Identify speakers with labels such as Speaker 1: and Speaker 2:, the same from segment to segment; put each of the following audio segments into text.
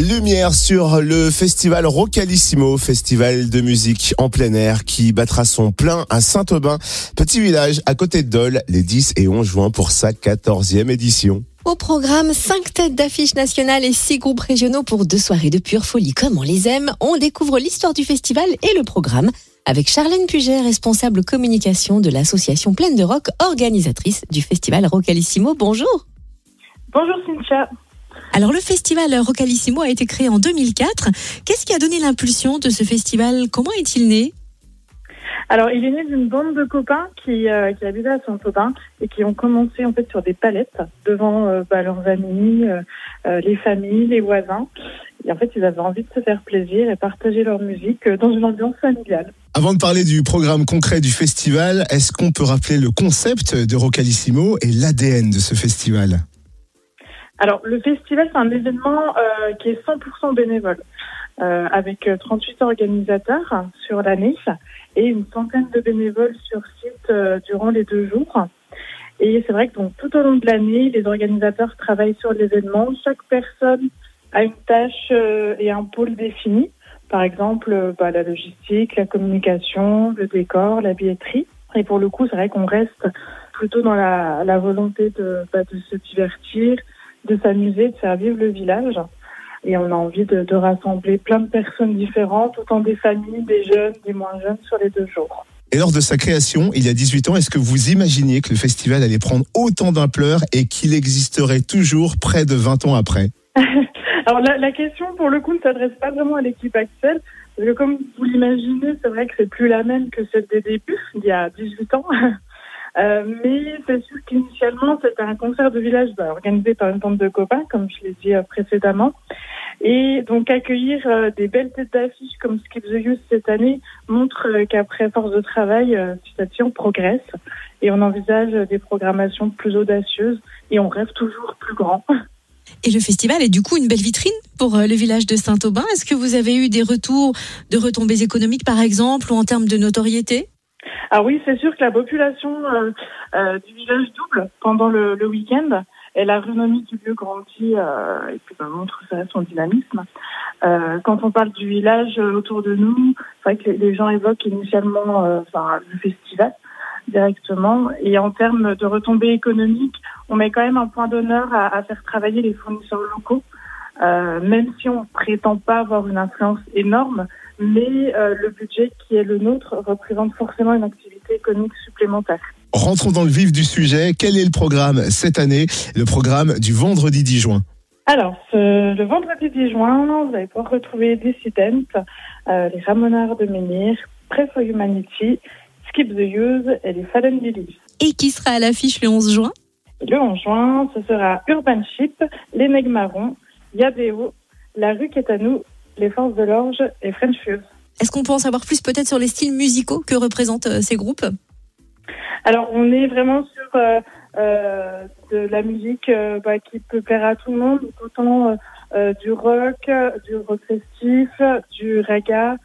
Speaker 1: Lumière sur le festival Rocalissimo, festival de musique en plein air qui battra son plein à Saint-Aubin, petit village à côté de Dole, les 10 et 11 juin pour sa 14e édition.
Speaker 2: Au programme, 5 têtes d'affiches nationales et 6 groupes régionaux pour deux soirées de pure folie comme on les aime. On découvre l'histoire du festival et le programme avec Charlène Puget, responsable communication de l'association Pleine de Rock, organisatrice du festival Rocalissimo. Bonjour.
Speaker 3: Bonjour Cynthia.
Speaker 2: Alors le festival Rocalissimo a été créé en 2004. Qu'est-ce qui a donné l'impulsion de ce festival? Comment est-il né?
Speaker 3: Alors, il est né d'une bande de copains qui, euh, qui habitaient à Saint-Aubin et qui ont commencé en fait sur des palettes devant euh, bah, leurs amis, euh, les familles, les voisins. Et en fait, ils avaient envie de se faire plaisir et partager leur musique dans une ambiance familiale.
Speaker 1: Avant de parler du programme concret du festival, est-ce qu'on peut rappeler le concept de Rocalissimo et l'ADN de ce festival?
Speaker 3: Alors, le festival, c'est un événement euh, qui est 100% bénévole, euh, avec 38 organisateurs sur l'année et une centaine de bénévoles sur site euh, durant les deux jours. Et c'est vrai que donc, tout au long de l'année, les organisateurs travaillent sur l'événement. Chaque personne a une tâche et un pôle défini. Par exemple, bah, la logistique, la communication, le décor, la billetterie. Et pour le coup, c'est vrai qu'on reste plutôt dans la, la volonté de, bah, de se divertir, de s'amuser, de faire vivre le village. Et on a envie de, de, rassembler plein de personnes différentes, autant des familles, des jeunes, des moins jeunes, sur les deux jours.
Speaker 1: Et lors de sa création, il y a 18 ans, est-ce que vous imaginiez que le festival allait prendre autant d'ampleur et qu'il existerait toujours près de 20 ans après?
Speaker 3: Alors la, la, question, pour le coup, ne s'adresse pas vraiment à l'équipe actuelle. Parce que comme vous l'imaginez, c'est vrai que c'est plus la même que celle des débuts, il y a 18 ans. Euh, mais c'est sûr qu'initialement, c'était un concert de village bah, organisé par une bande de copains, comme je l'ai dit euh, précédemment. Et donc accueillir euh, des belles têtes d'affiche comme Skip the Youth cette année montre euh, qu'après force de travail, petit on progresse et on envisage des programmations plus audacieuses et on rêve toujours plus grand.
Speaker 2: Et le festival est du coup une belle vitrine pour le village de Saint-Aubin. Est-ce que vous avez eu des retours de retombées économiques, par exemple, ou en termes de notoriété?
Speaker 3: Ah oui, c'est sûr que la population euh, euh, du village double pendant le, le week-end et la renommée du lieu grandit euh, et puis ben, montre son dynamisme. Euh, quand on parle du village autour de nous, c'est vrai que les gens évoquent initialement euh, enfin, le festival directement. Et en termes de retombées économiques, on met quand même un point d'honneur à, à, faire travailler les fournisseurs locaux, euh, même si on prétend pas avoir une influence énorme mais euh, le budget qui est le nôtre représente forcément une activité économique supplémentaire.
Speaker 1: Rentrons dans le vif du sujet. Quel est le programme cette année, le programme du vendredi 10 juin
Speaker 3: alors, ce, le vendredi 10 juin, vous allez pouvoir retrouver Dissident, euh, les Ramonards de Menhir, Press for Humanity, Skip the Use et les Fallen Lilies.
Speaker 2: Et qui sera à l'affiche le 11 juin?
Speaker 3: Le 11 juin, ce sera Urban Ship, Les Nègres Marrons, Yadeo, La Rue qui est à nous les Forces de l'Orge et French Fuse.
Speaker 2: Est-ce qu'on peut en savoir plus peut-être sur les styles musicaux que représentent euh, ces groupes?
Speaker 3: Alors, on est vraiment sur euh, euh, de la musique bah, qui peut plaire à tout le monde, autant du rock, du rock festif, du reggae,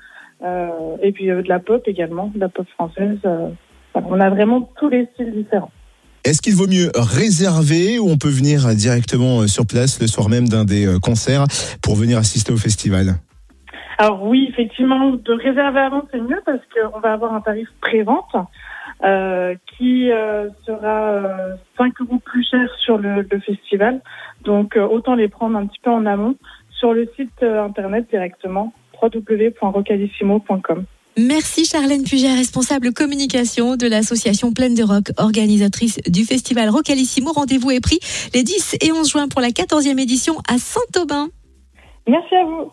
Speaker 3: et puis de la pop également, de la pop française. on a vraiment tous les styles différents.
Speaker 1: Est-ce qu'il vaut mieux réserver ou on peut venir directement sur place le soir même d'un des concerts pour venir assister au festival?
Speaker 3: Alors oui, effectivement, de réserver avant, c'est mieux parce qu'on va avoir un tarif pré-vente euh, qui euh, sera euh, 5 euros plus cher sur le, le festival. Donc euh, autant les prendre un petit peu en amont sur le site euh, internet directement www.rocalissimo.com.
Speaker 2: Merci Charlène Puget, responsable communication de l'association Pleine de Rock, organisatrice du festival Rocalissimo. Rendez-vous est pris les 10 et 11 juin pour la 14e édition à Saint-Aubin.
Speaker 3: Merci à vous.